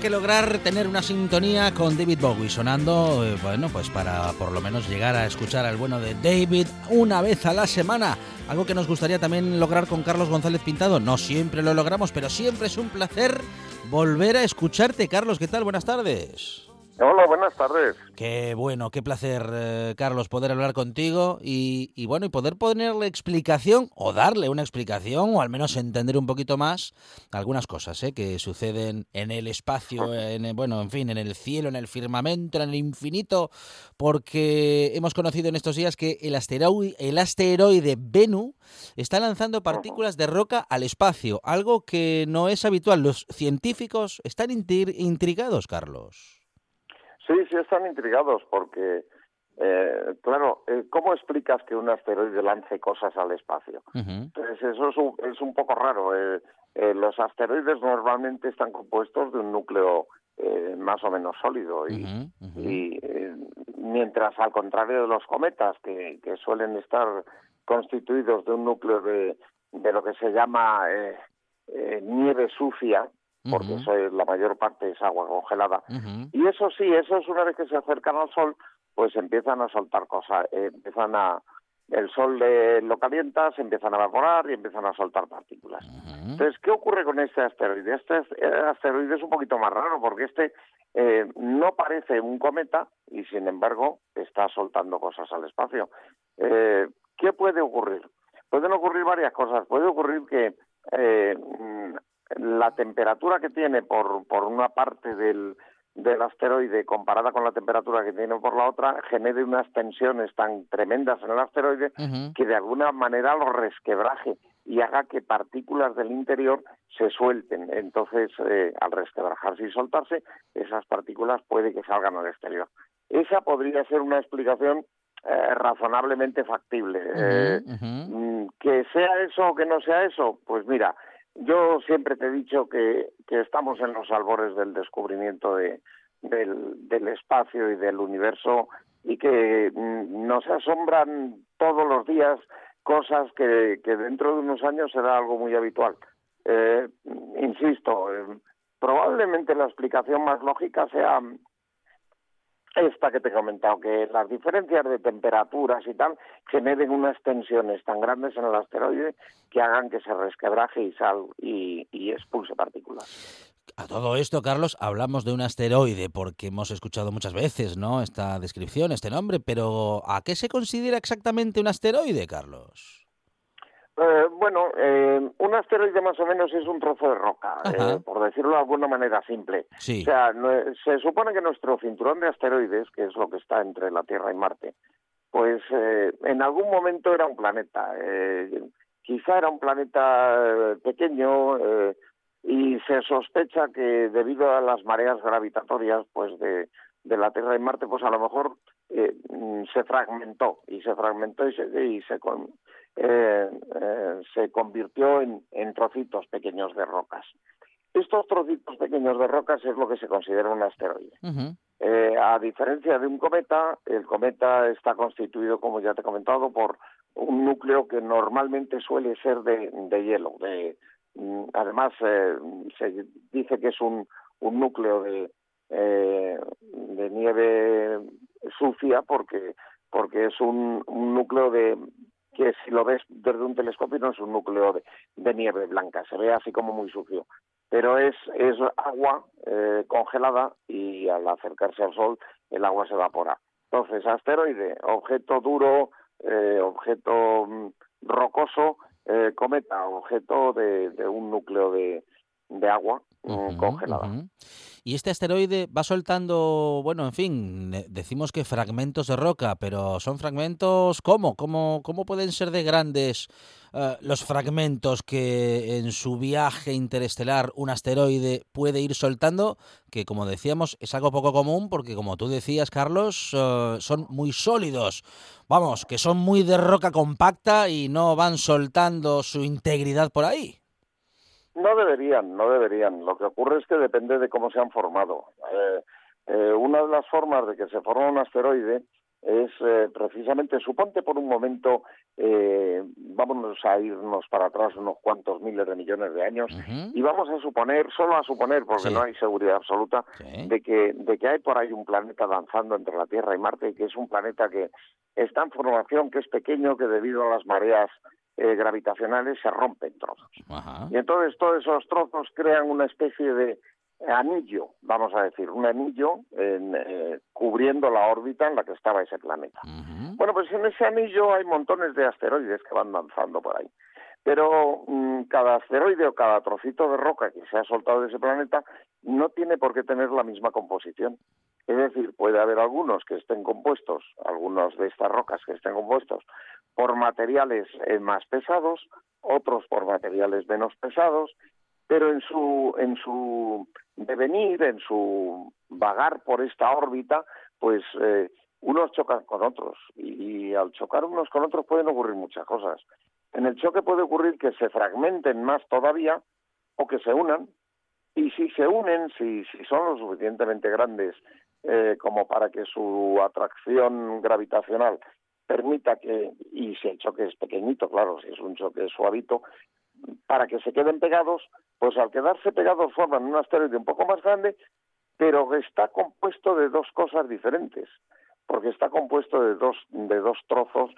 Que lograr tener una sintonía con David Bowie sonando, eh, bueno, pues para por lo menos llegar a escuchar al bueno de David una vez a la semana. Algo que nos gustaría también lograr con Carlos González Pintado. No siempre lo logramos, pero siempre es un placer volver a escucharte. Carlos, ¿qué tal? Buenas tardes. Hola, buenas tardes. Qué bueno, qué placer, eh, Carlos, poder hablar contigo y, bueno, y poder ponerle explicación o darle una explicación o al menos entender un poquito más algunas cosas ¿eh? que suceden en el espacio, en el- bueno, en fin, en el cielo, en el firmamento, en el infinito, porque hemos conocido en estos días que el asteroide, el asteroide Bennu está lanzando partículas de roca al espacio, algo que no es habitual. Los científicos están intri- intrigados, Carlos. Sí, sí están intrigados porque, eh, claro, eh, ¿cómo explicas que un asteroide lance cosas al espacio? Ujú. Entonces eso es un, es un poco raro. eh, eh, los asteroides normalmente están compuestos de un núcleo eh, más o menos sólido y, y mientras al contrario de los cometas que, que suelen estar constituidos de un núcleo de, de lo que se llama nieve sucia, porque eso es- la mayor parte es agua congelada, y eso sí, eso es una vez que se acercan al sol, pues empiezan a soltar cosas, eh, empiezan a el sol le- lo calienta, se empiezan a evaporar y empiezan a soltar partículas. Entonces, ¿qué ocurre con este asteroide? Este es- eh, asteroide es un poquito más raro porque este eh, no parece un cometa y, sin embargo, está soltando cosas al espacio. Eh, ¿Qué puede ocurrir? Pueden ocurrir varias cosas. Puede ocurrir que eh, la temperatura que tiene por, por una parte del, del asteroide comparada con la temperatura que tiene por la otra genere unas tensiones tan tremendas en el asteroide que de alguna manera lo resquebraje y haga que partículas del interior se suelten. Entonces, eh, al resquebrajarse y soltarse, esas partículas puede que salgan al exterior. Esa podría ser una explicación eh, razonablemente factible. Eh. Mm, que sea eso o que no sea eso, pues mira, yo siempre te he dicho que, que estamos en los albores del descubrimiento de, del, espacio y del universo y que mm, nos asombran todos los días cosas que, que dentro de unos años será algo muy habitual. Eh, insisto, eh, probablemente la explicación más lógica sea esta que te he comentado, que las diferencias de temperaturas y tal generen unas tensiones tan grandes en el asteroide que hagan que se resquebraje y sal y, y expulse partículas. A todo esto, Carlos, hablamos de un asteroide porque hemos escuchado muchas veces, ¿no? Esta descripción, este nombre, pero ¿a qué se considera exactamente un asteroide, Carlos? Eh, bueno, eh, un asteroide más o menos es un trozo de roca, eh, por decirlo de alguna manera simple. Sí. O sea, no- se supone que nuestro cinturón de asteroides, que es lo que está entre la Tierra y Marte, pues eh, en algún momento era un planeta. Eh, quizá era un planeta pequeño y se sospecha que debido a las mareas gravitatorias pues de, de la Tierra y Marte, pues a lo mejor eh, mm, se fragmentó y se fragmentó y se, y se, con- eh, eh, se convirtió en, en trocitos pequeños de rocas. Estos trocitos pequeños de rocas es lo que se considera un asteroide. Eh, a diferencia de un cometa, el cometa está constituido, como ya te he comentado, por un núcleo que normalmente suele ser de, de hielo. De, mm, además, eh, se dice que es un, un núcleo de, eh, de nieve sucia porque porque es un, un núcleo de que si lo ves desde un telescopio no es un núcleo de, de nieve blanca, se ve así como muy sucio pero es, es agua eh, congelada y al acercarse al Sol el agua se evapora. Entonces, asteroide, objeto duro, eh, objeto mm, rocoso, eh, cometa, objeto de, de un núcleo de, de agua mm, congelada. ujú. Y este asteroide va soltando, bueno, en fin, decimos que fragmentos de roca, pero son fragmentos, ¿cómo? ¿Cómo, cómo pueden ser de grandes eh, los fragmentos que en su viaje interestelar un asteroide puede ir soltando? Que como decíamos, es algo poco común porque como tú decías, Carlos, eh, son muy sólidos. Vamos, que son muy de roca compacta y no van soltando su integridad por ahí. No deberían, no deberían. Lo que ocurre es que depende de cómo se han formado. Eh, eh, una de las formas de que se forma un asteroide es eh, precisamente, suponte por un momento, eh, vámonos a irnos para atrás unos cuantos miles de millones de años y vamos a suponer, solo a suponer, porque Sí. no hay seguridad absoluta, sí. de que, de que hay por ahí un planeta danzando entre la Tierra y Marte y que es un planeta que está en formación, que es pequeño, que debido a las mareas eh, gravitacionales se rompe en trozos. Ajá. Y entonces todos esos trozos crean una especie de anillo, vamos a decir, un anillo en, eh, cubriendo la órbita en la que estaba ese planeta. Bueno, pues en ese anillo hay montones de asteroides que van danzando por ahí. Pero mm, cada asteroide o cada trocito de roca que se ha soltado de ese planeta no tiene por qué tener la misma composición. Es decir, puede haber algunos que estén compuestos, algunos de estas rocas que estén compuestos por materiales eh, más pesados, otros por materiales menos pesados, pero en su en su devenir, en su vagar por esta órbita, pues eh, unos chocan con otros y, y al chocar unos con otros pueden ocurrir muchas cosas. En el choque puede ocurrir que se fragmenten más todavía o que se unan y si se unen, si, si son lo suficientemente grandes eh, como para que su atracción gravitacional permita que, y si el choque es pequeñito, claro, si es un choque suavito, para que se queden pegados, pues al quedarse pegados forman un asteroide un poco más grande, pero que está compuesto de dos cosas diferentes, porque está compuesto de dos, de dos trozos,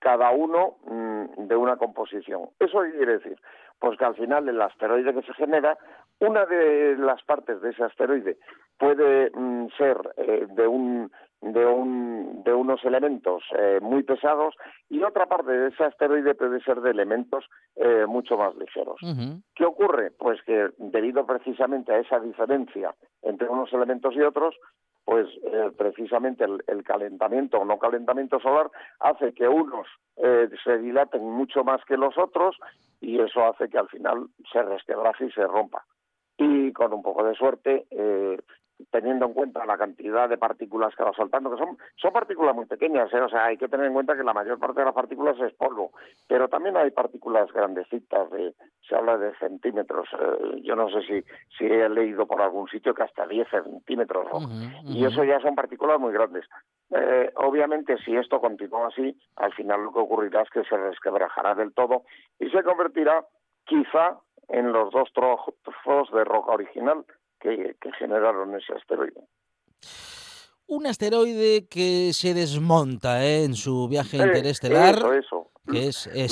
cada uno mm, de una composición. ¿Eso quiere decir? Pues que al final el asteroide que se genera, una de las partes de ese asteroide puede mm, ser eh, de un de un de unos elementos eh, muy pesados y otra parte de ese asteroide puede ser de elementos eh, mucho más ligeros. ¿Qué ocurre? Pues que debido precisamente a esa diferencia entre unos elementos y otros, pues eh, precisamente el, calentamiento o no calentamiento solar hace que unos eh, se dilaten mucho más que los otros y eso hace que al final se resquebraje y se rompa. Y con un poco de suerte, eh, teniendo en cuenta la cantidad de partículas que va soltando, que son, son partículas muy pequeñas, ¿eh? o sea, hay que tener en cuenta que la mayor parte de las partículas es polvo, pero también hay partículas grandecitas, de, se habla de centímetros, eh, yo no sé si, si he leído por algún sitio que hasta 10 centímetros, ¿no? Y eso ya son partículas muy grandes. Eh, obviamente, si esto continúa así, al final lo que ocurrirá es que se resquebrajará del todo y se convertirá quizá en los dos trozos de roca original que, que generaron ese asteroide. Un asteroide que se desmonta ¿eh? en su viaje interestelar. Eso, eso. que es, el,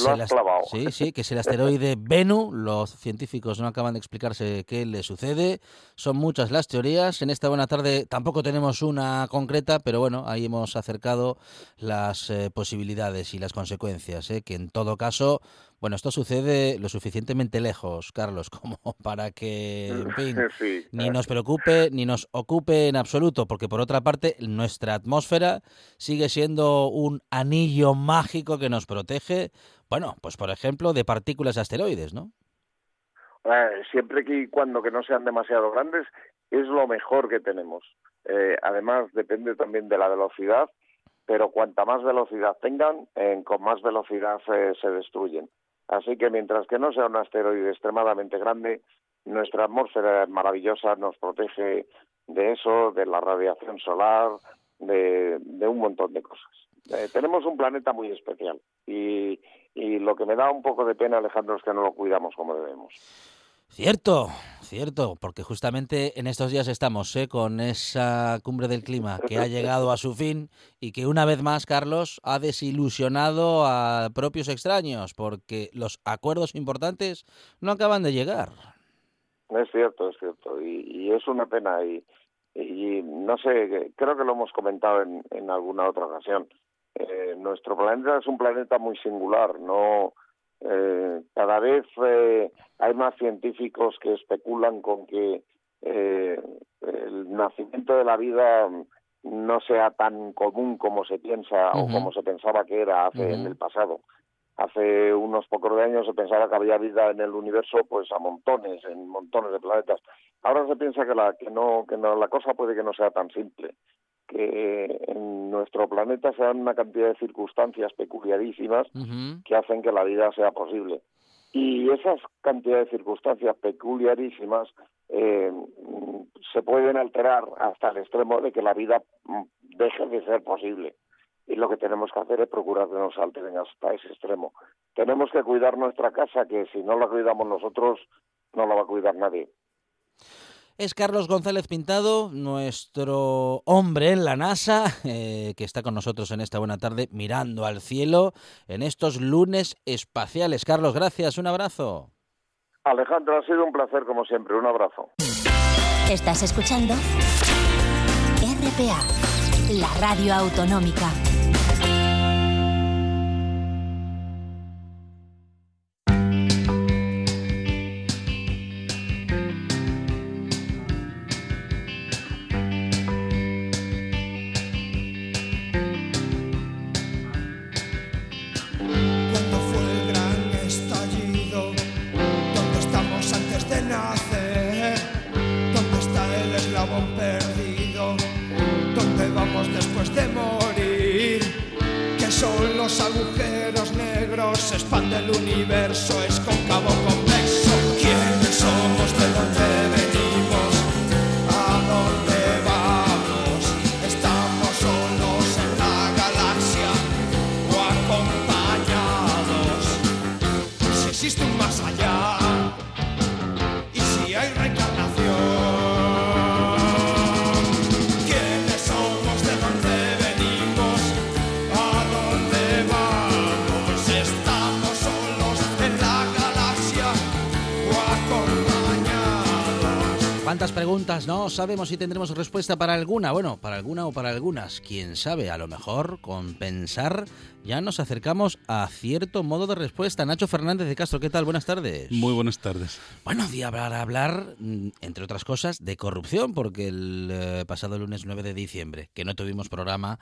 sí, sí, que es el asteroide Bennu. Los científicos no acaban de explicarse qué le sucede. Son muchas las teorías. En esta buena tarde tampoco tenemos una concreta, pero bueno, ahí hemos acercado las eh, posibilidades y las consecuencias. ¿eh? Que en todo caso, bueno, esto sucede lo suficientemente lejos, Carlos, como para que, en fin, Sí. ni nos preocupe ni nos ocupe en absoluto, porque por otra parte nuestra atmósfera sigue siendo un anillo mágico que nos protege, bueno, pues por ejemplo de partículas de asteroides, ¿no? Eh, siempre que y cuando que no sean demasiado grandes es lo mejor que tenemos. Eh, además depende también de la velocidad, pero cuanta más velocidad tengan, eh, con más velocidad eh, se destruyen. Así que mientras que no sea un asteroide extremadamente grande, nuestra atmósfera maravillosa, nos protege de eso, de la radiación solar, de, de un montón de cosas. Eh, tenemos un planeta muy especial y, y lo que me da un poco de pena, Alejandro, es que no lo cuidamos como debemos. Cierto, cierto, porque justamente en estos días estamos ¿eh? con esa cumbre del clima que ha llegado a su fin y que una vez más, Carlos, ha desilusionado a propios extraños, porque los acuerdos importantes no acaban de llegar. Es cierto, es cierto, y, es una pena y, y no sé, creo que lo hemos comentado en, en alguna otra ocasión. Eh, nuestro planeta es un planeta muy singular, no eh, cada vez eh, hay más científicos que especulan con que eh, el nacimiento de la vida no sea tan común como se piensa o como se pensaba que era hace en el pasado. Hace unos pocos de años se pensaba que había vida en el universo, pues a montones, en montones de planetas. Ahora se piensa que la que no que no la cosa puede que no sea tan simple, que en nuestro planeta se dan una cantidad de circunstancias peculiarísimas que hacen que la vida sea posible. Y esas cantidades de circunstancias peculiarísimas eh, se pueden alterar hasta el extremo de que la vida mm, deje de ser posible. Y lo que tenemos que hacer es procurar que no se alteren hasta ese extremo. Tenemos que cuidar nuestra casa, que si no la cuidamos nosotros, no la va a cuidar nadie. Es Carlos González Pintado, nuestro hombre en la NASA, eh, que está con nosotros en esta buena tarde mirando al cielo en estos lunes espaciales. Carlos, gracias, un abrazo. Alejandro, ha sido un placer como siempre. Un abrazo. Estás escuchando RPA, la radio autonómica. Preguntas? No sabemos si tendremos respuesta para alguna. Bueno, para alguna o para algunas. Quién sabe, a lo mejor con pensar ya nos acercamos a cierto modo de respuesta. Nacho Fernández de Castro, ¿qué tal? Buenas tardes. Muy buenas tardes. Bueno, día para hablar, mm, entre otras cosas, de corrupción, porque el eh, pasado lunes 9 de diciembre, que no tuvimos programa,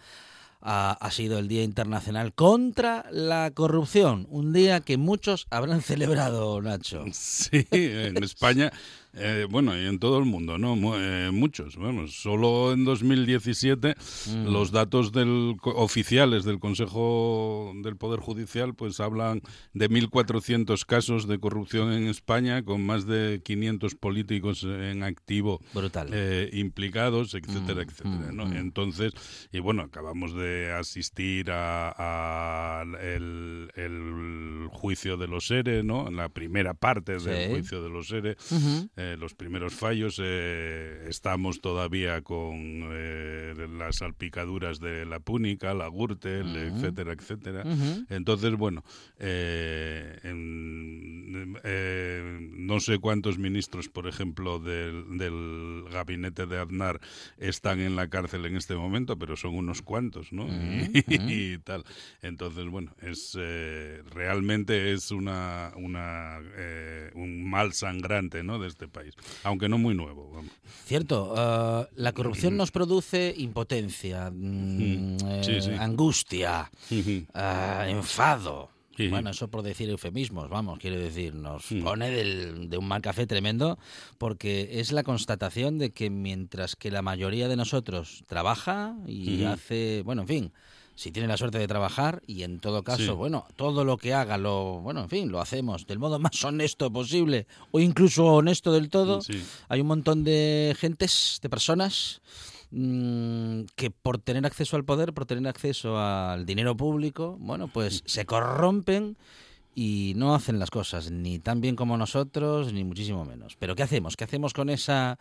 ha, ha sido el Día Internacional contra la Corrupción. Un día que muchos habrán celebrado, Nacho. Sí, en España, eh, bueno, y en todo el mundo, ¿no? Eh, muchos, vamos. Solo en 2017 Mm. los datos del, oficiales del Consejo del Poder Judicial pues hablan de 1.400 casos de corrupción en España, con más de 500 políticos en activo Brutal. eh, implicados, etcétera, Mm, etcétera. mm, ¿no? mm. Entonces, y bueno, acabamos de asistir a, a el, el juicio de los ERE, ¿no? La primera parte del Sí. juicio de los ERE. Eh, los primeros fallos. eh, estamos todavía con eh, las salpicaduras de la púnica, la Gürtel, Ujú. etcétera, etcétera. Ujú. Entonces, bueno, eh, en- eh, no sé cuántos ministros, por ejemplo, del, del gabinete de Aznar están en la cárcel en este momento, pero son unos cuantos, ¿no? Mm, Y, mm. y tal. Entonces, bueno, es eh, realmente es una, una eh, un mal sangrante, ¿no? De este país, aunque no muy nuevo. vamos. Cierto, eh, la corrupción nos produce impotencia, mm, eh, Sí, sí. angustia, eh, enfado. Sí. Bueno, eso por decir eufemismos, vamos, quiero decir, nos Mm. pone del- de un mal café tremendo porque es la constatación de que mientras que la mayoría de nosotros trabaja y hace, bueno, en fin, si tiene la suerte de trabajar y en todo caso, Sí. bueno, todo lo que haga, lo, bueno, en fin, lo hacemos del modo más honesto posible o incluso honesto del todo. Sí. Hay un montón de gentes, de personas mm, que por tener acceso al poder, por tener acceso al dinero público, bueno, pues se corrompen y no hacen las cosas ni tan bien como nosotros, ni muchísimo menos. Pero ¿qué hacemos? ¿Qué hacemos con esa,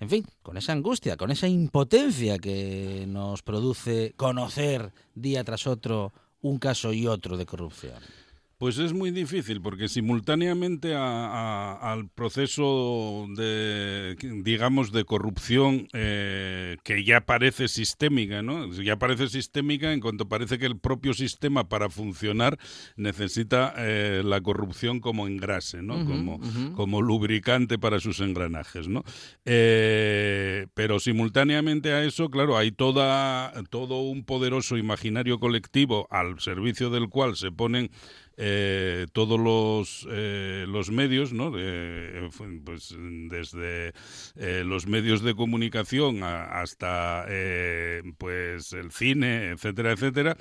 en fin, con esa angustia, con esa impotencia que nos produce conocer día tras otro un caso y otro de corrupción? Pues es muy difícil porque simultáneamente a- a- al proceso de, digamos, de corrupción eh, que ya parece sistémica, ¿no? Ya parece sistémica en cuanto parece que el propio sistema para funcionar necesita eh, la corrupción como engrase, ¿no? Como, como lubricante para sus engranajes, ¿no? Eh, pero simultáneamente a eso, claro, hay toda, todo un poderoso imaginario colectivo al servicio del cual se ponen eh, todos los, eh, los medios, ¿no? Fu- pues desde eh, los medios de comunicación a- hasta eh, pues el cine, etcétera, etcétera,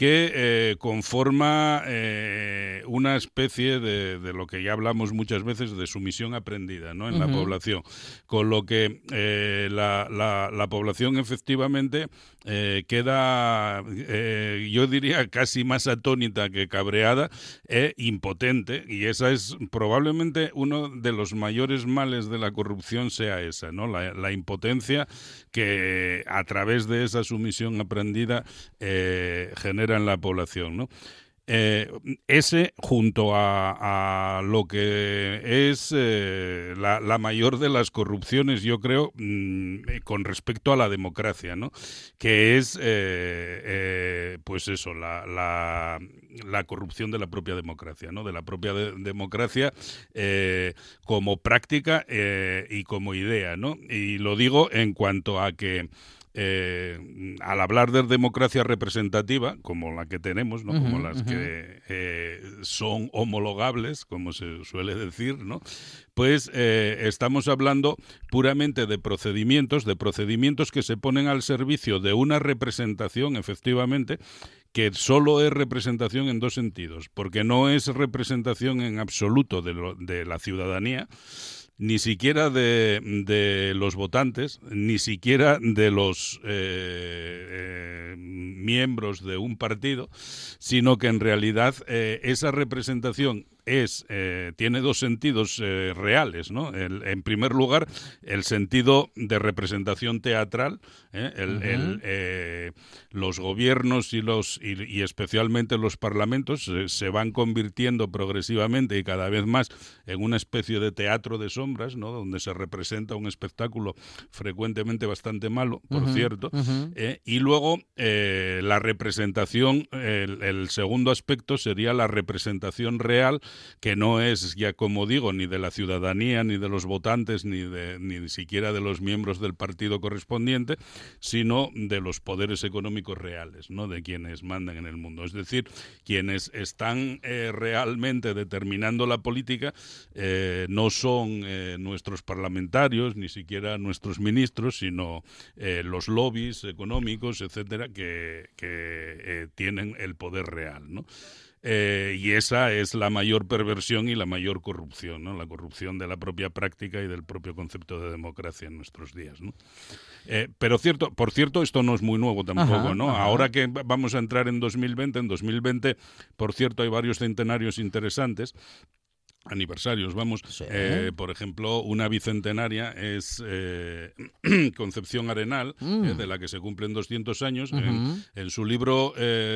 que eh, conforma eh, una especie de, de lo que ya hablamos muchas veces de sumisión aprendida ¿no? en la población. Con lo que eh, la, la- la población efectivamente queda, yo diría, casi más atónita que cabreada e impotente. Y esa es probablemente uno de los mayores males de la corrupción sea esa, ¿no? La, la impotencia que a través de esa sumisión aprendida genera en la población, ¿no? Eh, ese junto a, lo que es eh, la, mayor de las corrupciones, yo creo, mm, eh, con respecto a la democracia, ¿no? Que es, pues eso, la, la, corrupción de la propia democracia, ¿no? De la propia de- democracia como práctica y como idea, ¿no? Y lo digo en cuanto a que eh, al hablar de democracia representativa, como la que tenemos, ¿no? como las que eh, son homologables, como se suele decir, ¿no? pues eh, estamos hablando puramente de procedimientos, de procedimientos que se ponen al servicio de una representación, efectivamente, que solo es representación en dos sentidos, porque no es representación en absoluto de, lo- de la ciudadanía, ni siquiera de, de los votantes, ni siquiera de los eh, eh, miembros de un partido, sino que en realidad eh, esa representación es eh, tiene dos sentidos eh, reales, ¿no? El- en primer lugar, el sentido de representación teatral, ¿eh? El- los gobiernos y los y, y especialmente los parlamentos se van convirtiendo progresivamente y cada vez más en una especie de teatro de sombras, ¿no? Donde se representa un espectáculo frecuentemente bastante malo, por cierto, y luego la representación, el segundo aspecto sería la representación real, que no es ya como digo ni de la ciudadanía, ni de los votantes, ni de ni siquiera de los miembros del partido correspondiente, sino de los poderes económicos reales, no de quienes mandan en el mundo. Es decir, quienes están eh, realmente determinando la política eh, no son eh, nuestros parlamentarios, ni siquiera nuestros ministros, sino eh, los lobbies económicos, etcétera, que, que, eh, tienen el poder real, ¿no? Eh, y esa es la mayor perversión y la mayor corrupción, ¿no? La corrupción de la propia práctica y del propio concepto de democracia en nuestros días, ¿no? Eh, pero cierto, por cierto, esto no es muy nuevo tampoco, Ajá, ¿no? ajá. Ahora que va- vamos a entrar en 2020, en 2020, por cierto, hay varios centenarios interesantes aniversarios, vamos, Sí. eh, por ejemplo, una bicentenaria es eh, Concepción Arenal, Mm. eh, de la que se cumplen 200 años. En, en su libro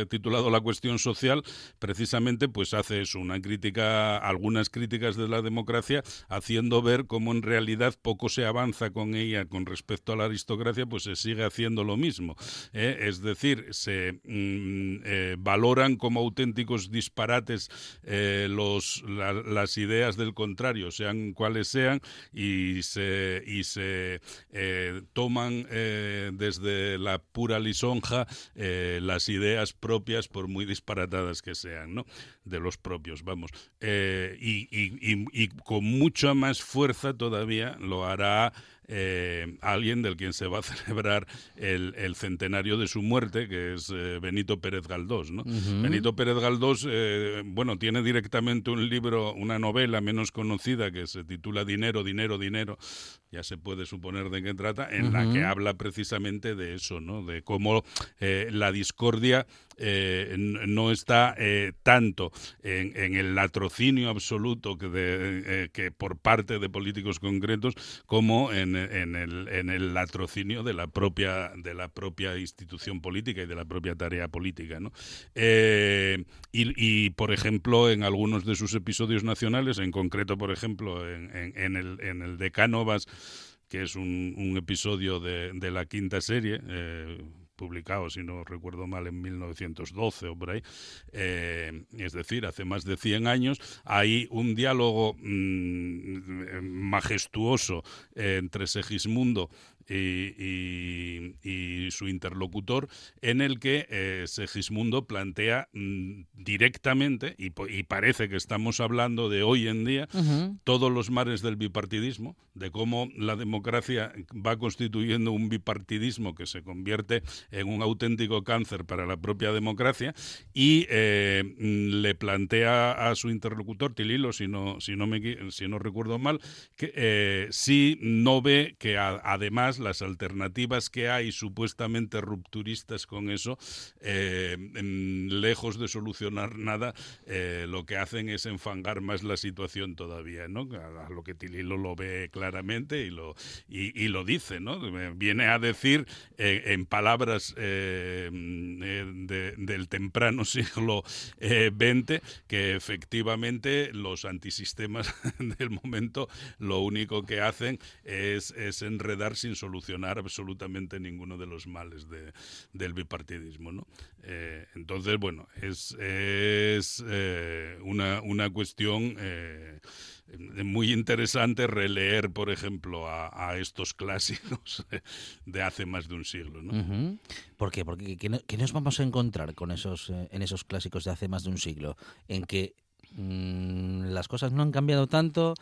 titulado La cuestión social, precisamente, pues hace eso, una crítica, algunas críticas de la democracia, haciendo ver cómo en realidad poco se avanza con ella con respecto a la aristocracia, pues se sigue haciendo lo mismo. es decir, se mm, valoran como auténticos disparates los, la- las ideas del contrario, sean cuales sean, y se, y se eh, toman eh, desde la pura lisonja eh, las ideas propias, por muy disparatadas que sean, ¿no? De los propios, vamos. Y, y- y- y con mucha más fuerza todavía lo hará eh, alguien del quien se va a celebrar el, el centenario de su muerte, que es eh, Benito Pérez Galdós. ¿no? Benito Pérez Galdós, eh, bueno, tiene directamente un libro, una novela menos conocida que se titula Dinero, Dinero, Dinero, ya se puede suponer de qué trata, en la que habla precisamente de eso, ¿no? de cómo eh, la discordia eh, no está eh, tanto en, en el latrocinio absoluto que, de- eh, que por parte de políticos concretos como en, en el, en el latrocinio de la propia de la propia institución política y de la propia tarea política ¿no? Y, y, por ejemplo en algunos de sus episodios nacionales en concreto por ejemplo en, en- en el, en el de Cánovas que es un, episodio de, de la quinta serie eh, publicado, si no recuerdo mal, en 1912 o por ahí, eh, es decir, hace más de 100 años, hay un diálogo mm, majestuoso eh, entre Segismundo y, su interlocutor, en el que eh, Segismundo plantea mm, directamente, y, parece que estamos hablando de hoy en día, todos los mares del bipartidismo, de cómo la democracia va constituyendo un bipartidismo que se convierte en un auténtico cáncer para la propia democracia y eh, mm, le plantea a su interlocutor Tililo, si no, si no, me, si no recuerdo mal, que eh, si no ve que a- además las alternativas que hay supuestamente rupturistas con eso, eh, mm, lejos de solucionar nada, eh, lo que hacen es enfangar más la situación todavía, ¿no? A, lo que Tililo lo ve claramente y lo, y, lo dice, ¿no? Viene a decir eh, en palabras eh, mm, eh, de- del temprano siglo eh, XX que efectivamente los antisistemas del momento lo único que hacen es, es enredar sin solucionar absolutamente ninguno de los males de- del bipartidismo, ¿no? Eh, entonces, bueno, es, es eh, una, una cuestión eh, muy interesante releer, por ejemplo, a, estos clásicos de hace más de un siglo, ¿no? ¿Por qué? Porque ¿qué, no- qué nos vamos a encontrar con esos, en esos clásicos de hace más de un siglo? En que mm, las cosas no han cambiado tanto,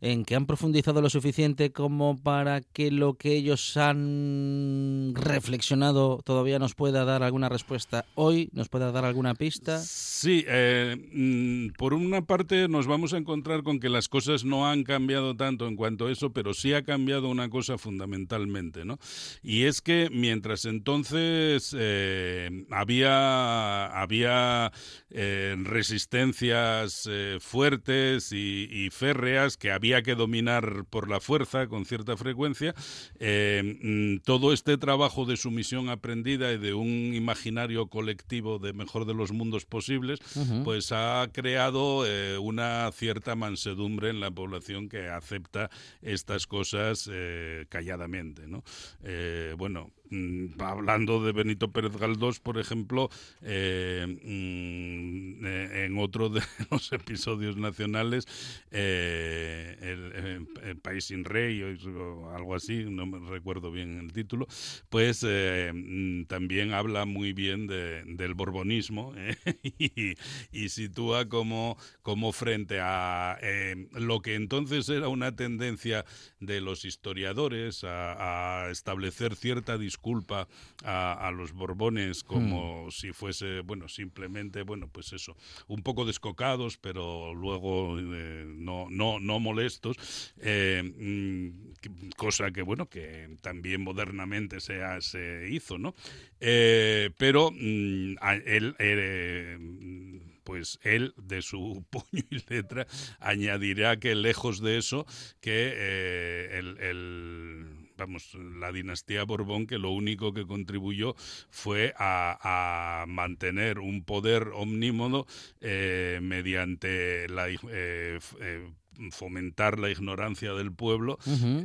en que han profundizado lo suficiente como para que lo que ellos han reflexionado todavía nos pueda dar alguna respuesta hoy, nos pueda dar alguna pista. Sí, eh, mm, por una parte nos vamos a encontrar con que las cosas no han cambiado tanto en cuanto a eso, pero sí ha cambiado una cosa fundamentalmente, ¿no? Y es que mientras entonces eh, había, había eh, resistencias fuertes y, y férreas que había que dominar por la fuerza con cierta frecuencia, eh, mm, todo este trabajo de sumisión aprendida y de un imaginario colectivo de mejor de los mundos posibles, pues ha creado eh, una cierta mansedumbre en la población que acepta estas cosas eh, calladamente, ¿no? Bueno, hablando de Benito Pérez Galdós, por ejemplo, eh, mm, eh, en otro de los episodios nacionales, eh, el, País sin Rey o algo así, no me recuerdo bien el título, pues mm, también habla muy bien de- del borbonismo y, sitúa como, como frente a lo que entonces era una tendencia de los historiadores a, a establecer cierta disculpa a, a los Borbones como si fuese, bueno, simplemente, bueno, pues eso, un poco descocados, pero luego eh, no, no, no molestos, eh, mm, cosa que, bueno, que también modernamente se, se hizo, ¿no? Eh, pero mm, él... pues él, de su puño y letra, añadirá que lejos de eso, que eh, el, el- vamos, la dinastía Borbón, que lo único que contribuyó fue a, mantener un poder omnímodo eh, mediante la eh, eh, fomentar la ignorancia del pueblo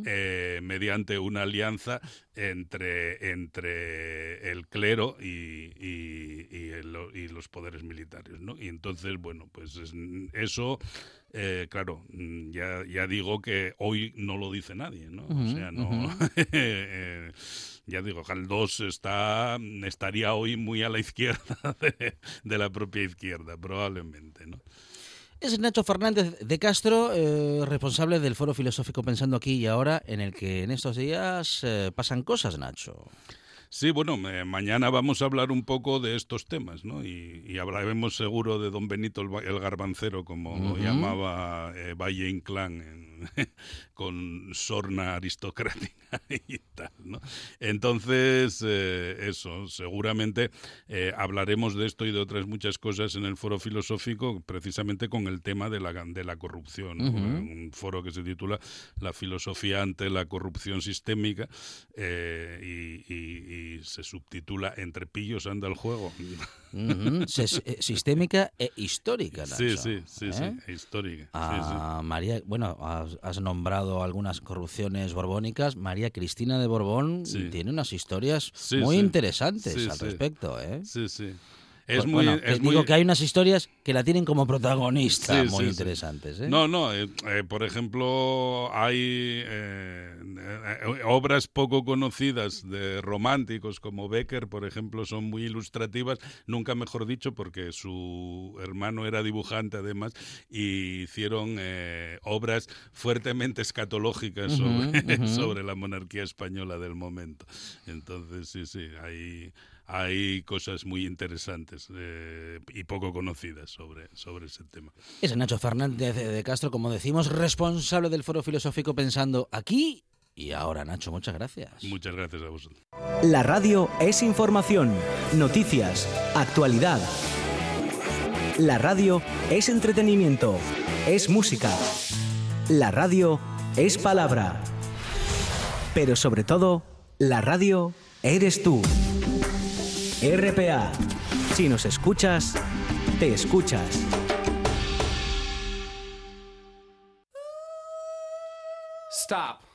eh, mediante una alianza entre, entre el clero y, y- y el- y los poderes militares. ¿no? Y entonces, bueno, pues es- eso, eh, claro, mm, ya, ya digo que hoy no lo dice nadie, ¿no? o sea, no... eh, ya digo, Galdós está, estaría hoy muy a la izquierda de, de la propia izquierda, probablemente, ¿no? Es Nacho Fernández de Castro, eh, responsable del Foro Filosófico Pensando aquí y ahora, en el que en estos días eh, pasan cosas, Nacho. Sí, bueno, me- mañana vamos a hablar un poco de estos temas, ¿no? Y, y hablaremos seguro de don Benito el, el Garbancero, como lo llamaba eh, Valle Inclán, en- con sorna aristocrática y tal, ¿no? Entonces, eh, eso, seguramente eh, hablaremos de esto y de otras muchas cosas en el foro filosófico, precisamente con el tema de la, de la corrupción, un foro que se titula La filosofía ante la corrupción sistémica eh, y, y- y se subtitula Entre pillos anda el juego. Eh, sistémica e histórica, Nacho. Sí, sí, sí, ¿eh? sí, histórica. sí, sí. A María, bueno, has, has nombrado algunas corrupciones borbónicas. María Cristina de Borbón Sí. tiene unas historias Sí, muy sí. interesantes Sí, al sí. respecto, ¿eh? Sí, sí. Es Pues, muy, bueno, es muy- digo que hay unas historias que la tienen como protagonista Sí, muy sí, interesantes, ¿eh? No, no, eh, eh, por ejemplo, hay eh, eh, obras poco conocidas de románticos como Becker, por ejemplo, son muy ilustrativas, nunca mejor dicho, porque su hermano era dibujante además, y hicieron eh, obras fuertemente escatológicas sobre, sobre la monarquía española del momento. Entonces, sí, sí, hay, hay cosas muy interesantes eh, y poco conocidas sobre, sobre ese tema. Es Nacho Fernández de Castro, como decimos, responsable del Foro Filosófico Pensando aquí y ahora, Nacho, muchas gracias. Muchas gracias a vosotros. La radio es información, noticias, actualidad. La radio es entretenimiento, es música. La radio es palabra. Pero sobre todo, la radio eres tú. RPA. Si nos escuchas, te escuchas. Stop.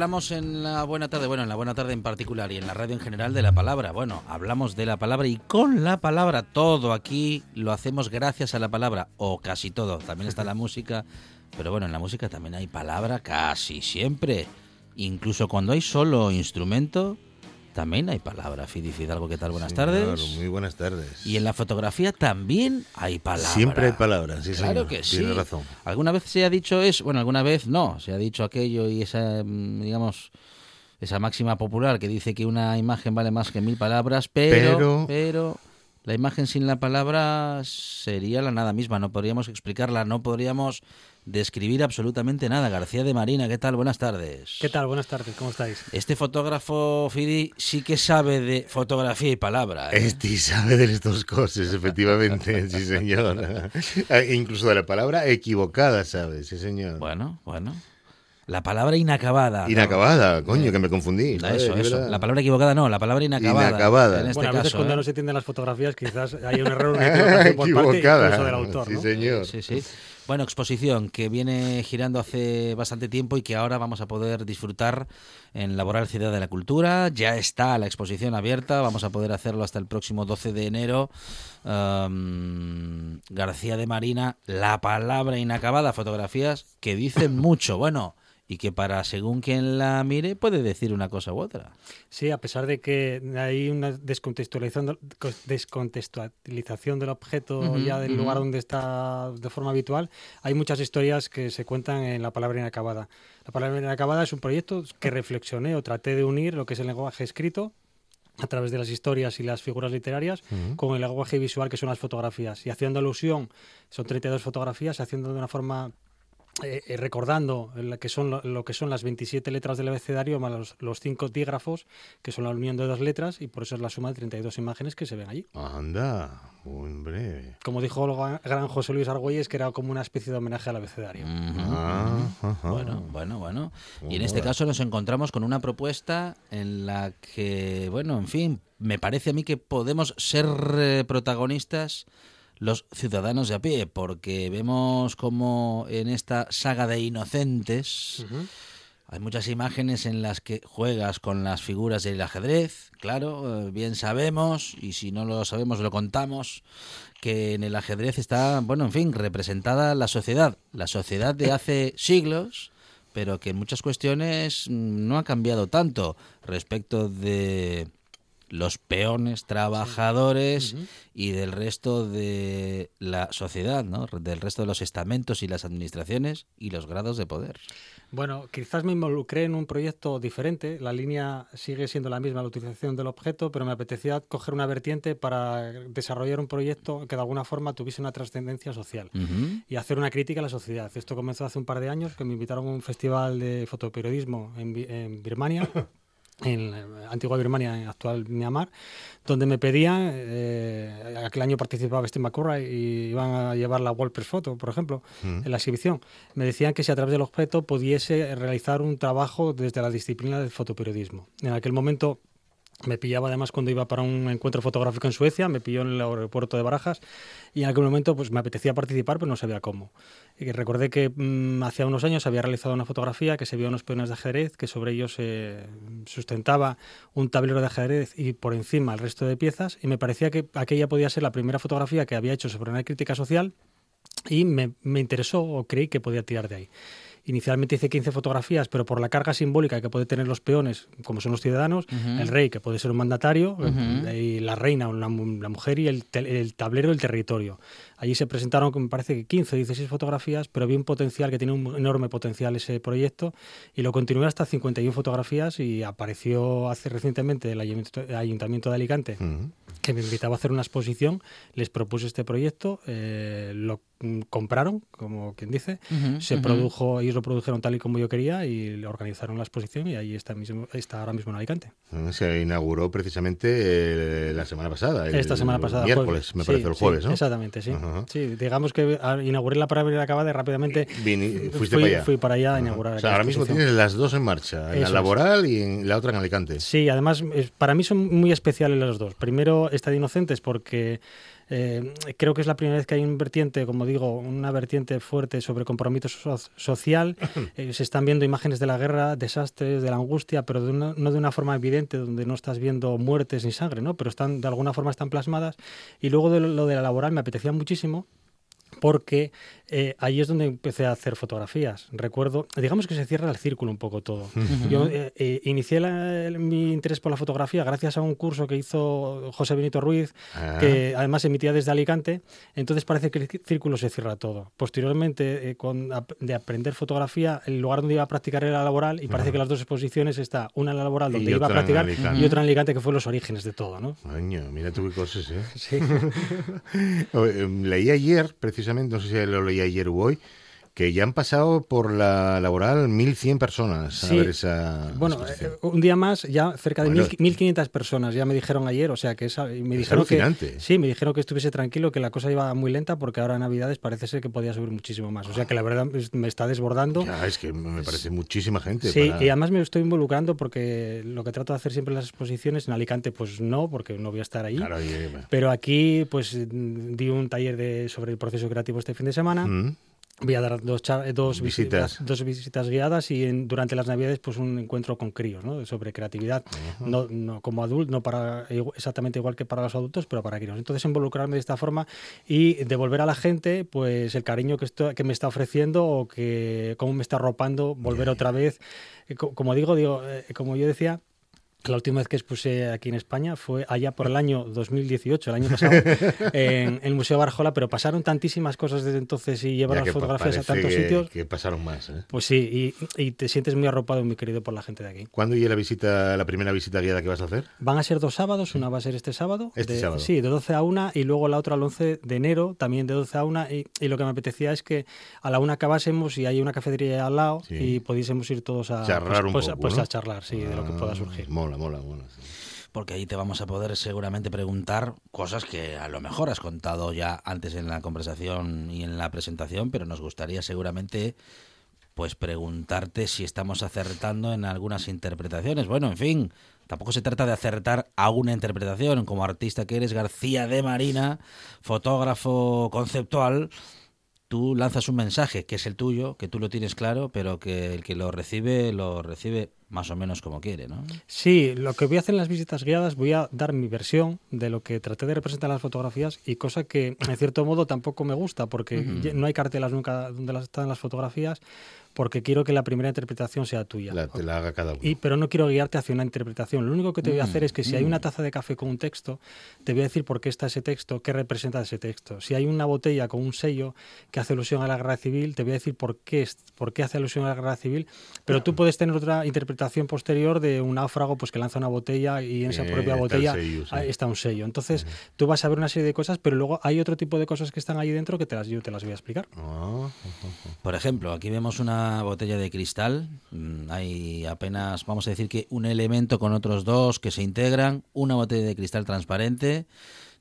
Hablamos en la buena tarde, bueno, en la buena tarde en particular y en la radio en general de la palabra. Bueno, hablamos de la palabra y con la palabra todo aquí lo hacemos gracias a la palabra, o casi todo. También está la música, pero bueno, en la música también hay palabra casi siempre. Incluso cuando hay solo instrumento, también hay palabra. Fidi Fidalgo, ¿qué tal? Buenas Señor, tardes. Muy buenas tardes. Y en la fotografía también hay palabra. Siempre hay palabras, sí, Claro señor. que sí. Tiene razón. ¿Alguna vez se ha dicho eso? Bueno, alguna vez no. Se ha dicho aquello y esa, mm, digamos, esa máxima popular que dice que una imagen vale más que mil palabras, pero, Pero- pero la imagen sin la palabra sería la nada misma. No podríamos explicarla, no podríamos describir absolutamente nada. García de Marina, ¿qué tal? Buenas tardes. ¿Qué tal? Buenas tardes, ¿cómo estáis? Este fotógrafo, Fidi, sí que sabe de fotografía y palabra. ¿eh? Este sabe de las dos cosas, efectivamente, sí, señor. Eh, Incluso de la palabra equivocada, ¿sabe? Sí, señor. Bueno, bueno. La palabra inacabada. ¿no? Inacabada, coño, que me confundí. La- Eso, es eso. verdad. La palabra equivocada no, la palabra inacabada. Inacabada. En este bueno, a veces caso, cuando ¿eh? no se entienden las fotografías, quizás hay un error, una equivocación por parte Equivocada. incluso del autor, sí, ¿no? señor. Sí, sí. Bueno, exposición que viene girando hace bastante tiempo y que ahora vamos a poder disfrutar en Laboral Ciudad de la Cultura. Ya está la exposición abierta, vamos a poder hacerlo hasta el próximo 12 de enero. García de Marina, la palabra inacabada, fotografías que dicen mucho. Bueno, y que para según quien la mire puede decir una cosa u otra. Sí, a pesar de que hay una descontextualización, descontextualización del objeto ya del lugar donde está de forma habitual, hay muchas historias que se cuentan en la palabra inacabada. La palabra inacabada es un proyecto que reflexioné o traté de unir lo que es el lenguaje escrito a través de las historias y las figuras literarias con el lenguaje visual que son las fotografías. Y haciendo alusión, son 32 fotografías, haciendo de una forma eh, eh, recordando la que son lo, lo que son las 27 letras del abecedario más los, los cinco dígrafos, que son la unión de dos letras, y por eso es la suma de 32 imágenes que se ven allí. Anda, hombre. Como dijo el gran- José Luis Argüelles, que era como una especie de homenaje al abecedario. Ujú. Ah, ajá. Bueno, bueno, bueno. Y en este caso nos encontramos con una propuesta en la que, bueno, en fin, me parece a mí que podemos ser eh, protagonistas los ciudadanos de a pie, porque vemos como en esta saga de inocentes hay muchas imágenes en las que juegas con las figuras del ajedrez, claro, eh, bien sabemos, y si no lo sabemos lo contamos, que en el ajedrez está, bueno, en fin, representada la sociedad, la sociedad de hace siglos, pero que en muchas cuestiones mm, no ha cambiado tanto respecto de los peones trabajadores y del resto de la sociedad, ¿no? Del resto de los estamentos y las administraciones y los grados de poder. Bueno, quizás me involucré en un proyecto diferente. La línea sigue siendo la misma, la utilización del objeto, pero me apetecía coger una vertiente para desarrollar un proyecto que de alguna forma tuviese una trascendencia social. Y hacer una crítica a la sociedad. Esto comenzó hace un par de años, que me invitaron a un festival de fotoperiodismo en Birmania, en la antigua Birmania, en actual Myanmar, donde me pedían, eh, aquel año participaba Steve McCurry y iban a llevar la Wall Press Photo, por ejemplo, en la exhibición. Me decían que si a través del objeto pudiese realizar un trabajo desde la disciplina del fotoperiodismo. En aquel momento me pillaba además cuando iba para un encuentro fotográfico en Suecia, me pilló en el aeropuerto de Barajas y en aquel momento pues me apetecía participar pero no sabía cómo. Y recordé que mm, hacía unos años había realizado una fotografía que se vio unos peones de ajedrez, que sobre ellos se sustentaba un tablero de ajedrez y por encima el resto de piezas y me parecía que aquella podía ser la primera fotografía que había hecho sobre una crítica social y me, me interesó o creí que podía tirar de ahí. Inicialmente hice 15 fotografías, pero por la carga simbólica que puede tener los peones, como son los ciudadanos, el rey, que puede ser un mandatario, y la reina, mu- la mujer, y el, el tablero, el territorio. Allí se presentaron, me parece que 15 o 16 fotografías, pero vi un potencial, que tiene un enorme potencial ese proyecto, y lo continué hasta 51 fotografías, y apareció hace recientemente el Ayuntamiento- de Alicante, Ujú. que me invitaba a hacer una exposición, les propuse este proyecto, eh, lo compraron, como quien dice, se produjo, ellos lo produjeron tal y como yo quería y organizaron la exposición y ahí está, mismo, está ahora mismo en Alicante. Se inauguró precisamente eh, la semana pasada. el Esta semana pasada. Miércoles, jueves. me Sí, parece, el sí, jueves, ¿no? Exactamente, sí. Digamos que inauguré la palabra acabada y rápidamente fuiste fui, para allá. fui para allá a inaugurar. O la sea, ahora mismo tienes las dos en marcha, en Eso la es. laboral y en la otra en Alicante. Sí, además para mí son muy especiales los dos. Primero, esta de Inocentes, porque eh, creo que es la primera vez que hay un vertiente, como digo, una vertiente fuerte sobre compromiso so- social. Eh, se están viendo imágenes de la guerra, desastres, de la angustia, pero de una- no de una forma evidente, donde no estás viendo muertes ni sangre, ¿no? Pero están de alguna forma están plasmadas. Y luego de lo, lo de la laboral me apetecía muchísimo porque eh, ahí es donde empecé a hacer fotografías. Recuerdo, digamos que se cierra el círculo un poco todo. Yo eh, eh, inicié la- el- mi interés por la fotografía gracias a un curso que hizo José Benito Ruiz, Ah. que además emitía desde Alicante. Entonces parece que el círculo se cierra todo. Posteriormente, eh, con, de aprender fotografía, el lugar donde iba a practicar era laboral y parece que las dos exposiciones está una en la laboral donde Y iba a practicar y otra en Alicante que fue los orígenes de todo, ¿no? Mira tú qué cosas, ¿eh? Sí. Eh, Leí ayer, precisamente, no sé si lo leí ayer o hoy, que ya han pasado por la laboral 1.100 personas a Sí. ver esa Bueno, exposición. eh, un día más, ya cerca de Bueno. mil 1.500 personas, ya me dijeron ayer, o sea que esa- me dijeron que alucinante. sí, me dijeron que estuviese tranquilo, que la cosa iba muy lenta porque ahora Navidades parece ser que podía subir muchísimo más. O sea que la verdad es- me está desbordando. Ya, es que me parece muchísima gente. Sí, para- y además me estoy involucrando porque lo que trato de hacer siempre en las exposiciones, en Alicante pues no, porque no voy a estar ahí. Claro, eh, Pero aquí pues di un taller de, sobre el proceso creativo este fin de semana. mm, Voy a dar dos, eh, dos Visitas. visitas. dos visitas guiadas y en- durante las navidades pues un encuentro con críos, ¿no? Sobre creatividad, no, no como adulto, no para exactamente igual que para los adultos, pero para críos. Entonces involucrarme de esta forma y devolver a la gente pues el cariño que esto, que me está ofreciendo o que cómo me está arropando, volver otra vez. Eh, co- Como digo, digo, eh, como yo decía, la última vez que expuse aquí en España fue allá por el año 2018, el año pasado, en el Museo Barjola, pero pasaron tantísimas cosas desde entonces y llevar Ya las fotografías a tantos que- sitios. Que pasaron más, ¿eh? Pues sí, y, y te sientes muy arropado y muy querido por la gente de aquí. ¿Cuándo y la visita, la primera visita guiada que vas a hacer? Van a ser dos sábados, una va a ser este sábado. Este de- sábado. Sí, de 12 a 1 y luego la otra el 11 de enero, también de 12 a 1. Y, y lo que me apetecía es que a la una acabásemos y hay una cafetería al lado Sí. y pudiésemos ir todos a, Charlar pues, un pues, poco, pues ¿no? a charlar, sí, de lo que pueda Ah, surgir. Mola, mola, mola. porque ahí te vamos a poder seguramente preguntar cosas que a lo mejor has contado ya antes en la conversación y en la presentación, pero nos gustaría seguramente pues preguntarte si estamos acertando en algunas interpretaciones. Bueno, en fin, tampoco se trata de acertar a una interpretación. Como artista que eres García de Marina, fotógrafo conceptual, tú lanzas un mensaje que es el tuyo, que tú lo tienes claro, pero que el que lo recibe lo recibe más o menos como quiere, ¿no? Sí, lo que voy a hacer en las visitas guiadas, voy a dar mi versión de lo que traté de representar en las fotografías y cosa que en cierto modo tampoco me gusta porque no hay cartelas nunca donde las están las fotografías porque quiero que la primera interpretación sea tuya. La, te la haga cada uno. Y, pero no quiero guiarte hacia una interpretación. Lo único que te voy a Mm, hacer es que si hay mm. una taza de café con un texto, te voy a decir por qué está ese texto, qué representa ese texto. Si hay una botella con un sello que hace alusión a la guerra civil, te voy a decir por qué, es- por qué hace alusión a la guerra civil. Pero tú puedes tener otra interpretación posterior de un náufrago pues, que lanza una botella y en esa Eh, propia botella sello, sí. está un sello. Entonces tú vas a ver una serie de cosas, pero luego hay otro tipo de cosas que están ahí dentro que te las, yo te las voy a explicar. Ah, Por ejemplo, aquí vemos una botella de cristal. Mm, Hay apenas, vamos a decir que un elemento con otros dos que se integran. Una botella de cristal transparente.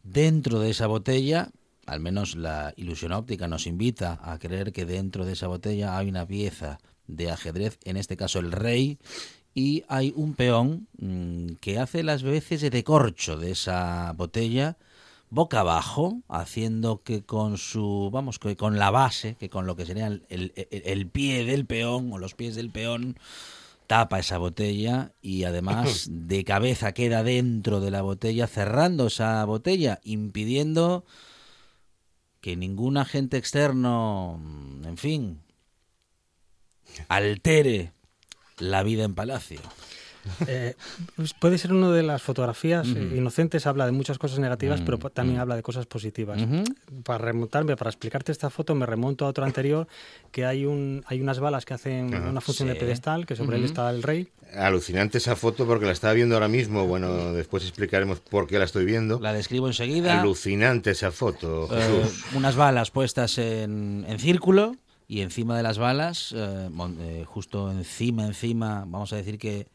Dentro de esa botella, al menos la ilusión óptica nos invita a creer que dentro de esa botella hay una pieza de ajedrez, en este caso el rey. Y hay un peón mm, que hace las veces de corcho de esa botella boca abajo, haciendo que con su, vamos, que con la base, que con lo que sería el, el- el- pie del peón o los pies del peón, tapa esa botella y además de cabeza queda dentro de la botella, cerrando esa botella, impidiendo que ningún agente externo, en fin, altere la vida en palacio. Eh, pues puede ser una de las fotografías eh, Ujú. inocentes, habla de muchas cosas negativas, Mm, pero po- también mm. habla de cosas positivas. Ujú. Para remontarme, para explicarte esta foto, me remonto a otra anterior, que hay un hay unas balas que hacen una función de Sí. pedestal, que sobre él está el rey. Alucinante esa foto porque la estaba viendo ahora mismo. Bueno, después explicaremos por qué la estoy viendo. La describo enseguida. Alucinante esa foto, Eh, Jesús. unas balas puestas en, en círculo y encima de las balas, eh, eh, justo encima, encima, vamos a decir que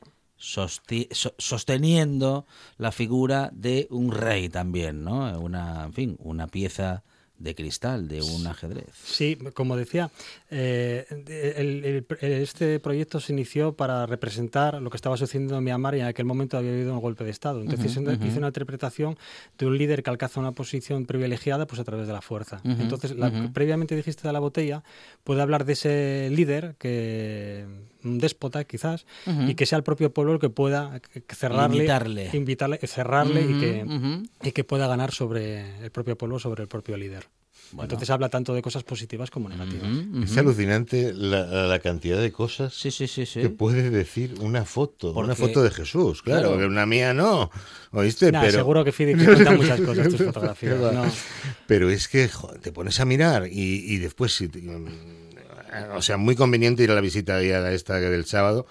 sosteniendo la figura de un rey también, ¿no? Una, en fin, una pieza de cristal, de un ajedrez. Sí, como decía, eh, el- el- el- este proyecto se inició para representar lo que estaba sucediendo en Myanmar y en aquel momento había habido un golpe de Estado. Entonces Ujú, hice ujú. hice una interpretación de un líder que alcanza una posición privilegiada pues a través de la fuerza. Entonces, la, previamente dijiste de la botella, puede hablar de ese líder, que déspota quizás, Ujú. y que sea el propio pueblo el que pueda cerrarle, Limitarle. invitarle, cerrarle y, Ujú, que, ujú. y que pueda ganar sobre el propio pueblo, sobre el propio líder. Bueno. Entonces habla tanto de cosas positivas como negativas. Ujú, Es ujú. alucinante la, la cantidad de cosas Sí, sí, sí, sí. que puede decir una foto. Una Porque- foto de Jesús, claro, Claro. que una mía no. ¿Oíste? Nah, pero, Seguro que Fidi cuenta muchas cosas tus fotografías. No. pero es que joder, te pones a mirar y, y después, si te- o sea, muy conveniente ir a la visita guiada esta del sábado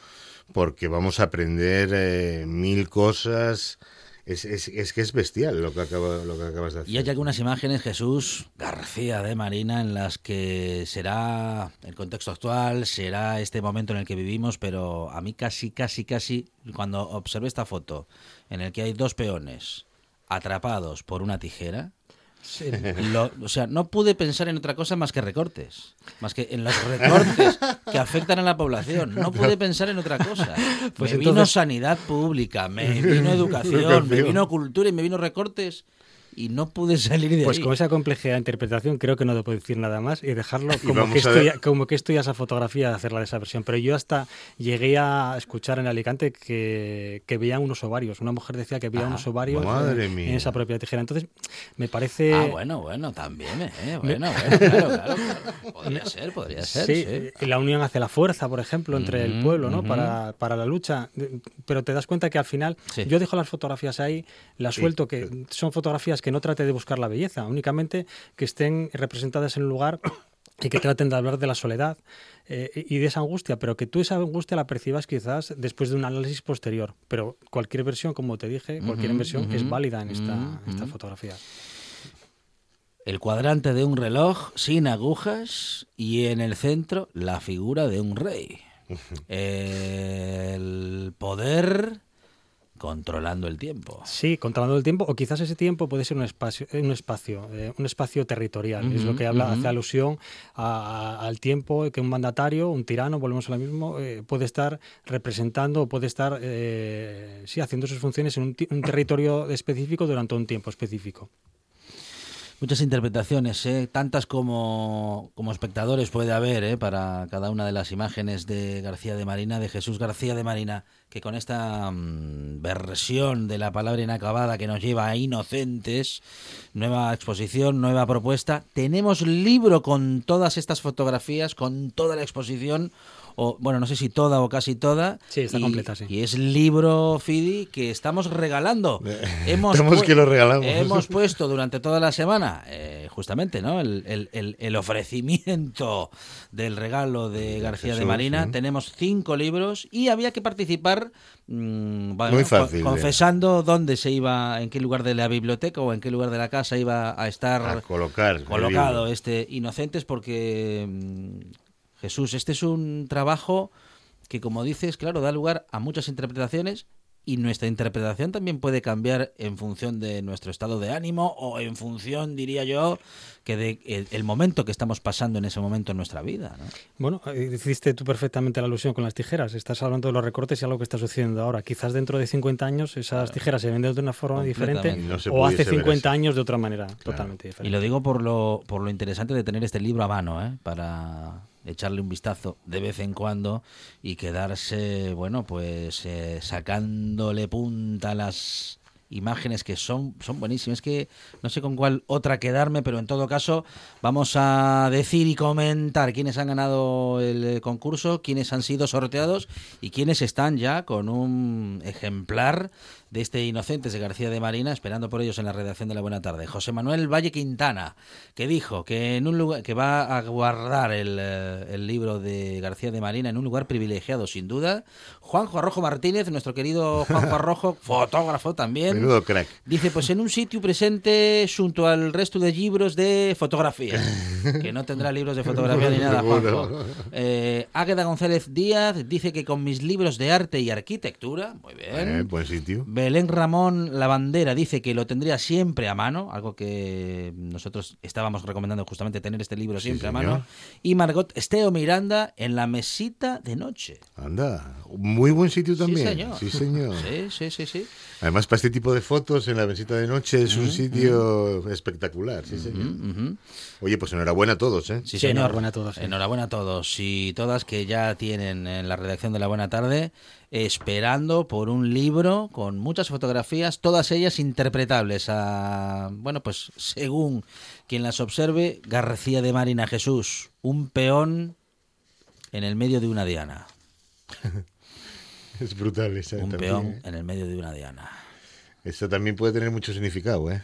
porque vamos a aprender eh, mil cosas. Es, es, es que es bestial lo que, acaba, lo que acabas de hacer. Y hay algunas imágenes, Jesús García de Marina, en las que será el contexto actual, será este momento en el que vivimos, pero a mí casi, casi, casi, cuando observé esta foto, en el que hay dos peones atrapados por una tijera, Sí. lo- o sea, no pude pensar en otra cosa más que recortes, más que en los recortes que afectan a la población. No pude pensar en otra cosa. Pues me vino sanidad pública, me vino educación, me vino cultura y me vino recortes. Y no pude salir de Pues ahí. con esa complejidad de interpretación creo que no te puedo decir nada más y dejarlo como que, estoy, como que estoy a esa fotografía de hacerla de esa versión. Pero yo hasta llegué a escuchar en Alicante que, que veían unos ovarios. Una mujer decía que veía Ah, unos ovarios madre en, mía. en esa propia tijera. Entonces, me parece... Ah, bueno, bueno, también, ¿eh? Bueno, bueno, claro, claro, claro. Podría ser, podría ser, Sí, la unión hace la fuerza, por ejemplo, entre el pueblo, ¿no? para, para la lucha. Pero te das cuenta que al final Sí. yo dejo las fotografías ahí, las Sí, suelto, que son fotografías que no trate de buscar la belleza, únicamente que estén representadas en un lugar y que traten de hablar de la soledad eh, y de esa angustia, pero que tú esa angustia la percibas quizás después de un análisis posterior. Pero cualquier versión, como te dije, cualquier versión es válida en esta, fotografía. El cuadrante de un reloj sin agujas y en el centro la figura de un rey. El poder controlando el tiempo. Sí, controlando el tiempo, o quizás ese tiempo puede ser un espacio, un espacio, eh, un espacio territorial. es lo que habla, hace alusión a- a- al tiempo que un mandatario, un tirano, volvemos a lo mismo, eh, puede estar representando o puede estar, eh, sí, haciendo sus funciones en un, un territorio específico durante un tiempo específico. Muchas interpretaciones, ¿eh? tantas como, como espectadores puede haber ¿eh? para cada una de las imágenes de García de Marina, de Jesús García de Marina, que con esta mm, versión de la palabra inacabada que nos lleva a Inocentes, nueva exposición, nueva propuesta, tenemos libro con todas estas fotografías, con toda la exposición, o bueno, no sé si toda o casi toda. Sí, está y- completa, sí. Y es libro, Fidi, que estamos regalando. Hemos que lo regalamos. Hemos puesto durante toda la semana, eh, justamente, ¿no? El, el- el- el ofrecimiento del regalo de García de Marina. sí. Tenemos cinco libros y había que participar mm, bueno, Muy co- fácil, eh. confesando dónde se iba, en qué lugar de la biblioteca o en qué lugar de la casa iba a estar A colocar. colocado este Inocentes porque mm, Jesús, este es un trabajo que como dices, claro, da lugar a muchas interpretaciones y nuestra interpretación también puede cambiar en función de nuestro estado de ánimo o en función, diría yo, que de el, el momento que estamos pasando en ese momento en nuestra vida. ¿no? Bueno, eh, hiciste tú perfectamente la alusión con las tijeras. Estás hablando de los recortes y algo que está sucediendo ahora. Quizás dentro de 50 años esas tijeras se venden de una forma diferente. No o hace pudiese ver 50 así. años de otra manera totalmente Y diferente. lo digo por lo, por lo interesante de tener este libro a mano, ¿eh? para echarle un vistazo de vez en cuando y quedarse, bueno, pues eh, sacándole punta las imágenes que son, son buenísimas. Es que no sé con cuál otra quedarme, pero en todo caso vamos a decir y comentar quiénes han ganado el eh, concurso, quiénes han sido sorteados y quiénes están ya con un ejemplar de este Inocentes de García de Marina, esperando por ellos en la redacción de la Buena Tarde. José Manuel Valle Quintana, que dijo que en un lugar que va a guardar el, eh, el libro de García de Marina en un lugar privilegiado, sin duda. Juanjo Arrojo Martínez, nuestro querido Juanjo Arrojo, fotógrafo también. Menudo crack. Dice, pues en un sitio presente junto al resto de libros de fotografía. Que no tendrá libros de fotografía ni nada. Juanjo. Eh, Águeda González Díaz dice que con mis libros de arte y arquitectura, muy bien. Eh, buen sitio. Belén Ramón Lavandera dice que lo tendría siempre a mano, algo que nosotros estábamos recomendando justamente tener este libro Sí, siempre a señor. mano. Y Margot Esteo Miranda en la mesita de noche. Anda, muy buen sitio también. Sí, señor. Sí, señor. Sí, sí, sí, sí. Además, para este tipo de fotos en la mesita de noche es un sitio espectacular. Sí, señor. Ujú. Oye, pues enhorabuena a todos, ¿eh? Sí, Sí, señor. enhorabuena a todos, sí. Enhorabuena a todos y todas que ya tienen en la redacción de La Buena Tarde esperando por un libro con muchas fotografías, todas ellas interpretables a, bueno, pues según quien las observe, García de Marina Jesús, un peón en el medio de una diana. Es brutal esa Un también, peón ¿eh? en el medio de una diana. Eso también puede tener mucho significado, ¿eh?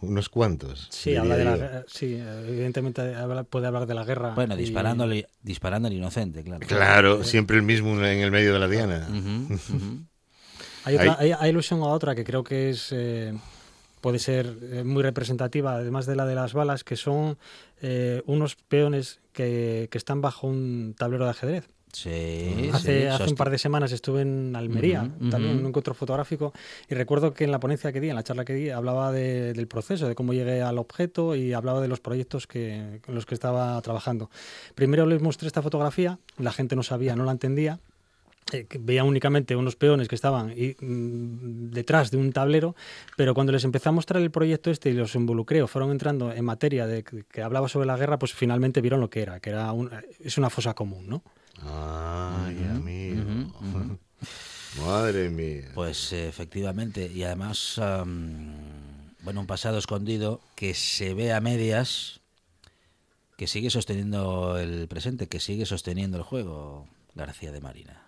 Unos cuantos. Sí, habla de la, sí, evidentemente habla- puede hablar de la guerra. Bueno, y- disparándole, disparando al inocente, claro. Claro, siempre el mismo en el medio de la diana. Hay, otra, Hay- hay, hay alusión a otra que creo que es eh, puede ser eh, muy representativa, además de la de las balas, que son eh, unos peones que, que están bajo un tablero de ajedrez. Sí, hace, sí, hace un par de semanas estuve en Almería, Ujú, también en un encuentro fotográfico, y recuerdo que en la ponencia que di, en la charla que di, hablaba de- del proceso, de cómo llegué al objeto y hablaba de los proyectos que, con los que estaba trabajando. Primero les mostré esta fotografía, la gente no sabía, no la entendía, eh, veía únicamente unos peones que estaban y, mm, detrás de un tablero, pero cuando les empecé a mostrar el proyecto este y los involucré o fueron entrando en materia de que, que hablaba sobre la guerra, pues finalmente vieron lo que era, que era un- es una fosa común, ¿no? Ay, amigo. Madre mía. Pues eh, efectivamente, y además, bueno, un pasado escondido que se ve a medias, que sigue sosteniendo el presente, que sigue sosteniendo el juego, García de Marina.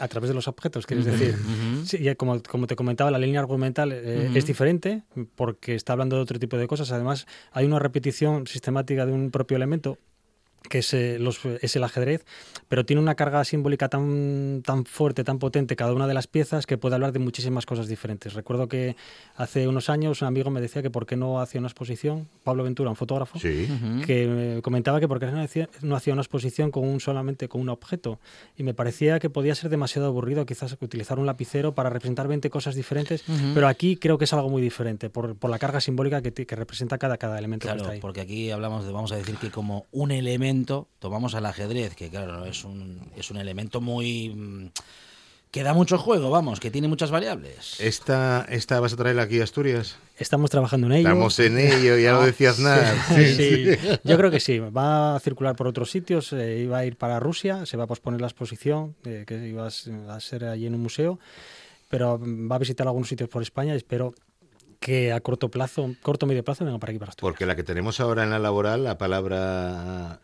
A través de los objetos, quieres decir. Sí, y como, como te comentaba, la línea argumental eh, es diferente porque está hablando de otro tipo de cosas. Además, hay una repetición sistemática de un propio elemento que es, eh, los- es el ajedrez, pero tiene una carga simbólica tan, tan fuerte, tan potente cada una de las piezas que puede hablar de muchísimas cosas diferentes. Recuerdo que hace unos años un amigo me decía que por qué no hacía una exposición, Pablo Ventura, un fotógrafo, Sí. que me comentaba que porque no hacía, no hacía una exposición con un solamente con un objeto y me parecía que podía ser demasiado aburrido quizás utilizar un lapicero para representar 20 cosas diferentes pero aquí creo que es algo muy diferente por, por la carga simbólica que, que representa cada, cada elemento que Claro, está ahí. porque aquí hablamos de, vamos a decir que como un elemento, tomamos al ajedrez, que claro, es un, es un elemento muy... mm, que da mucho juego, vamos, que tiene muchas variables. ¿Esta, ¿Esta vas a traerla aquí a Asturias? Estamos trabajando en ello. Estamos en ello, ya lo decías nada. Sí, yo creo que sí. Va a circular por otros sitios. eh, iba a ir para Rusia, se va a posponer la exposición, eh, que iba a ser allí en un museo, pero va a visitar algunos sitios por España y espero que a corto plazo, corto medio plazo, venga para aquí para Asturias. Porque la que tenemos ahora en la laboral, la palabra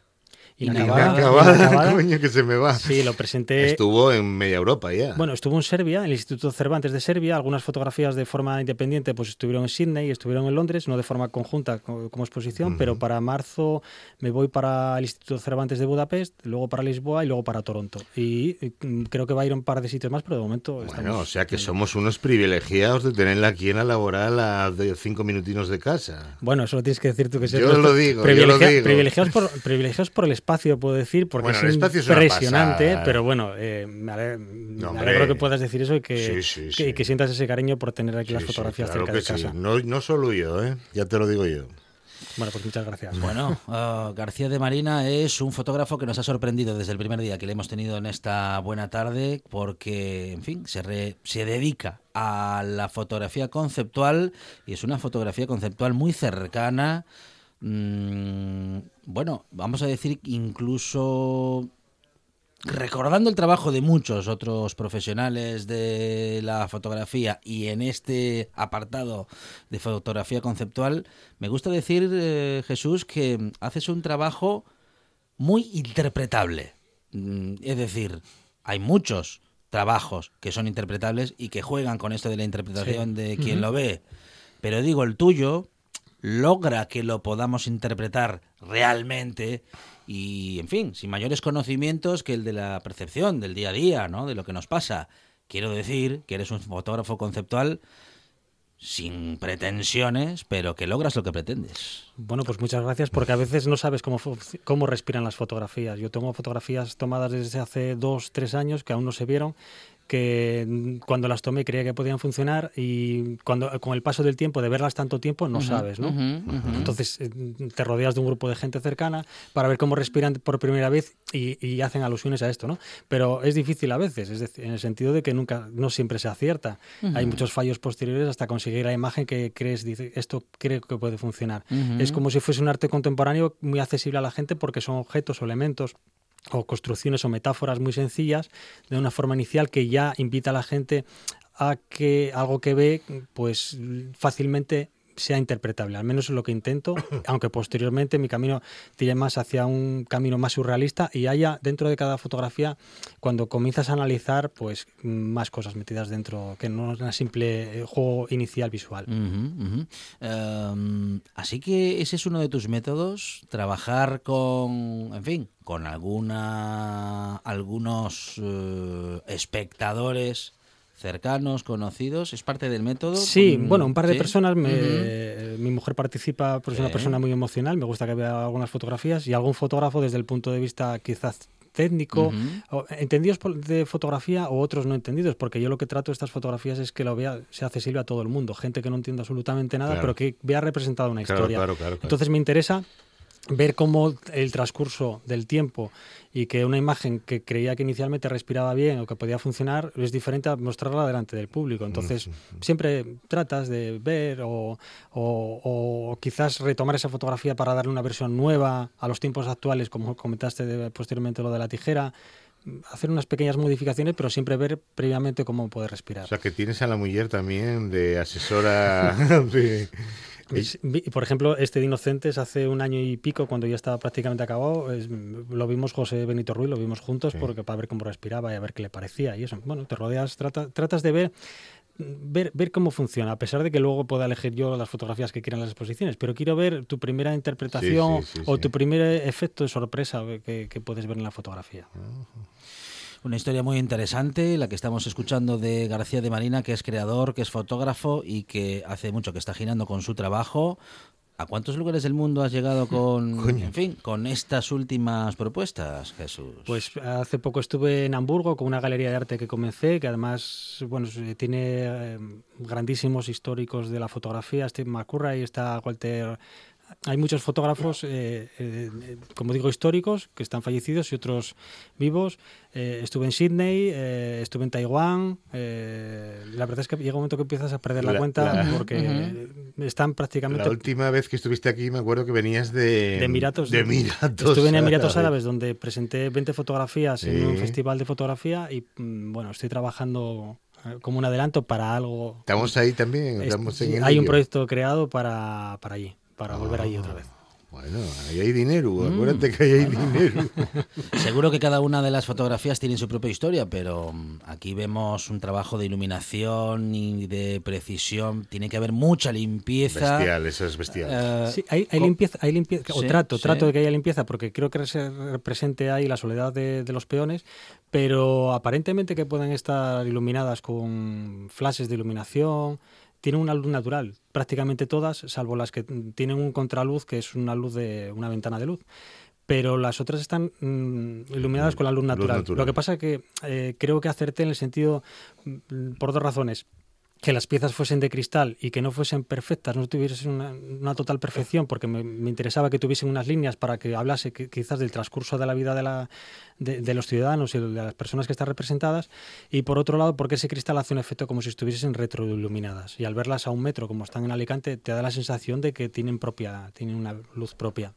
Inacabada, inacabada, inacabada. coño, que se me va. Sí, lo presenté. Estuvo en media Europa ya. Bueno, estuvo en Serbia, en el Instituto Cervantes de Serbia. Algunas fotografías de forma independiente pues estuvieron en Sydney, estuvieron en Londres, no de forma conjunta co- como exposición, pero para marzo me voy para el Instituto Cervantes de Budapest, luego para Lisboa y luego para Toronto. Y mm, creo que va a ir a un par de sitios más, pero de momento Bueno, estamos... o sea que somos unos privilegiados de tenerla aquí en la laboral a cinco minutinos de casa. Bueno, eso lo tienes que decir tú que Yo lo digo, yo lo digo. Privilegiados por, privilegiados por el espacio, puedo decir, porque Bueno, es el espacio es una impresionante, pasada. pero bueno, eh, me, ale- me hombre. alegro que puedas decir eso y que, Sí, sí, que- sí. y que sientas ese cariño por tener aquí las fotografías claro cerca que de sí. casa. No, no solo yo, ¿eh? ya te lo digo yo. Bueno, pues muchas gracias. Bueno, ah, García de Marina es un fotógrafo que nos ha sorprendido desde el primer día que le hemos tenido en esta buena tarde, porque, en fin, se, re- se dedica a la fotografía conceptual y es una fotografía conceptual muy cercana. Mm, bueno, vamos a decir incluso recordando el trabajo de muchos otros profesionales de la fotografía y en este apartado de fotografía conceptual, me gusta decir, eh, Jesús, que haces un trabajo muy interpretable. Mm, Es decir, hay muchos trabajos que son interpretables y que juegan con esto de la interpretación de quien lo ve. Pero digo, el tuyo logra que lo podamos interpretar realmente y, en fin, sin mayores conocimientos que el de la percepción del día a día, ¿no? De lo que nos pasa. Quiero decir que eres un fotógrafo conceptual sin pretensiones, pero que logras lo que pretendes. Bueno, pues muchas gracias, porque a veces no sabes cómo, cómo respiran las fotografías. Yo tengo fotografías tomadas desde hace dos, tres años que aún no se vieron, que cuando las tomé creía que podían funcionar y cuando con el paso del tiempo, de verlas tanto tiempo, no sabes, ¿no? Ujú, ujú. Entonces eh, te rodeas de un grupo de gente cercana para ver cómo respiran por primera vez y, y hacen alusiones a esto, ¿no? Pero es difícil a veces, es decir, en el sentido de que nunca, no siempre se acierta. Hay muchos fallos posteriores hasta conseguir la imagen que crees, dice, esto creo que puede funcionar. Es como si fuese un arte contemporáneo muy accesible a la gente porque son objetos o elementos o construcciones o metáforas muy sencillas de una forma inicial que ya invita a la gente a que algo que ve pues fácilmente sea interpretable, al menos es lo que intento, aunque posteriormente mi camino tire más hacia un camino más surrealista y haya dentro de cada fotografía, cuando comienzas a analizar, pues más cosas metidas dentro, que no es una simple eh, juego inicial visual. Em, así que ese es uno de tus métodos, trabajar con, en fin, con alguna, algunos eh, espectadores cercanos, conocidos, es parte del método. Sí, Con- bueno, un par de ¿sí? personas. me-. Mi mujer participa, pues es una persona muy emocional. Me gusta que vea algunas fotografías y algún fotógrafo desde el punto de vista quizás técnico, o entendidos por- de fotografía o otros no entendidos, porque yo lo que trato de estas fotografías es que lo vea, sea accesible a todo el mundo, gente que no entienda absolutamente nada, Claro. pero que vea representada una Claro, historia. claro, claro, claro. Entonces me interesa ver cómo el transcurso del tiempo y que una imagen que creía que inicialmente respiraba bien o que podía funcionar es diferente a mostrarla delante del público. Entonces, siempre tratas de ver o, o- o quizás retomar esa fotografía para darle una versión nueva a los tiempos actuales, como comentaste de- posteriormente lo de la tijera. Hacer unas pequeñas modificaciones, pero siempre ver previamente cómo puede respirar. O sea, que tienes a la mujer también de asesora de... Pues, Por ejemplo, este de Inocentes hace un año y pico, cuando ya estaba prácticamente acabado, es- lo vimos José Benito Ruiz, lo vimos juntos Sí. porque para ver cómo respiraba y a ver qué le parecía y eso. Bueno, te rodeas, trata- tratas de ver, ver ver cómo funciona, a pesar de que luego pueda elegir yo las fotografías que quieran las exposiciones, pero quiero ver tu primera interpretación sí, sí, o tu primer efecto de sorpresa que, que puedes ver en la fotografía. Una historia muy interesante, la que estamos escuchando de García de Marina, que es creador, que es fotógrafo y que hace mucho que está girando con su trabajo. ¿A cuántos lugares del mundo has llegado con, Coño. en fin, con estas últimas propuestas, Jesús? Pues hace poco estuve en Hamburgo con una galería de arte que comencé, que además bueno, se- tiene eh, grandísimos históricos de la fotografía. Steve McCurry, está Walter. Hay muchos fotógrafos, eh, eh, eh, como digo, históricos, que están fallecidos y otros vivos. Eh, estuve en Sydney, eh, estuve en Taiwán. eh, la verdad es que llega un momento que empiezas a perder la, La- cuenta la- porque están prácticamente La última vez que estuviste aquí me acuerdo que venías de... de Emiratos. De Emiratos Estuve en Emiratos Árabes. Árabes, donde presenté 20 fotografías en un Sí. festival de fotografía y mm, bueno, estoy trabajando como un adelanto para algo. Estamos ahí también. Es- estamos sí, en hay un proyecto creado para, para allí, para volver allí otra vez. Bueno, ahí hay dinero. Mm. Acuérdate que ahí hay dinero. Seguro que cada una de las fotografías tiene su propia historia, pero mm, aquí vemos un trabajo de iluminación y de precisión. Tiene que haber mucha limpieza. bestial, eso es bestial. Eh, Sí, hay, limpieza, hay limpieza, o trato, sí. trato de que haya limpieza, porque creo que se represente ahí la soledad de, de los peones, pero aparentemente que puedan estar iluminadas con flashes de iluminación, tienen una luz natural, prácticamente todas, salvo las que mm, tienen un contraluz, que es una luz de una ventana de luz. Pero las otras están mm, iluminadas con la luz Luz natural. Lo que pasa que eh, creo que acerté en el sentido, mm, por dos razones que las piezas fuesen de cristal y que no fuesen perfectas, no tuviesen una, total perfección, porque me, interesaba que tuviesen unas líneas para que hablase quizás del transcurso de la vida de, de los ciudadanos y de las personas que están representadas, y por otro lado, porque ese cristal hace un efecto como si estuviesen retroiluminadas, y al verlas a un metro, como están en Alicante, te da la sensación de que tienen, propia, tienen una luz propia.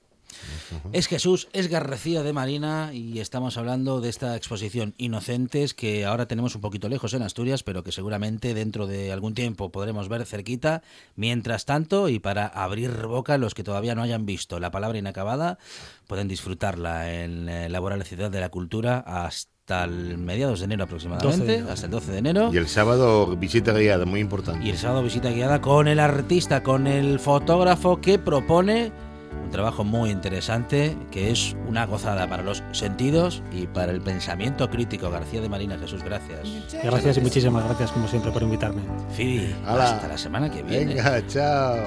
Es Jesús, es García de Marina y estamos hablando de esta exposición Inocentes que ahora tenemos un poquito lejos en Asturias, pero que seguramente dentro de algún tiempo podremos ver cerquita. Mientras tanto, y para abrir boca, los que todavía no hayan visto la palabra inacabada, pueden disfrutarla en eh, Laboral Ciudad de la Cultura hasta el mediados de enero 12 de aproximadamente, enero. hasta el 12 de enero. Y el sábado visita guiada, muy importante. Y el sábado visita guiada con el artista, con el fotógrafo que propone un trabajo muy interesante que es una gozada para los sentidos y para el pensamiento crítico. García de Marina, Jesús, gracias. Gracias y muchísimas gracias, como siempre, por invitarme. Fidi, hasta la semana que viene. Venga, chao.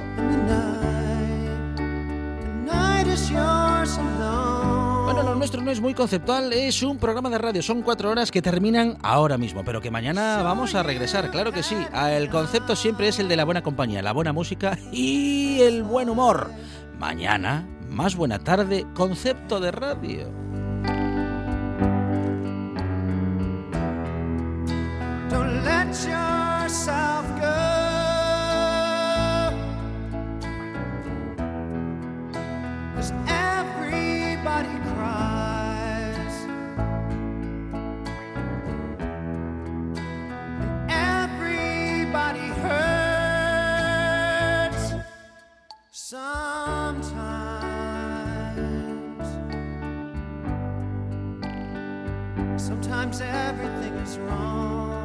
Bueno, lo nuestro no es muy conceptual, es un programa de radio, son cuatro horas que terminan ahora mismo, pero que mañana vamos a regresar, claro que sí. El concepto siempre es el de la buena compañía, la buena música y el buen humor. Mañana, más buena tarde, concepto de radio. Hurts. Sometimes everything is wrong.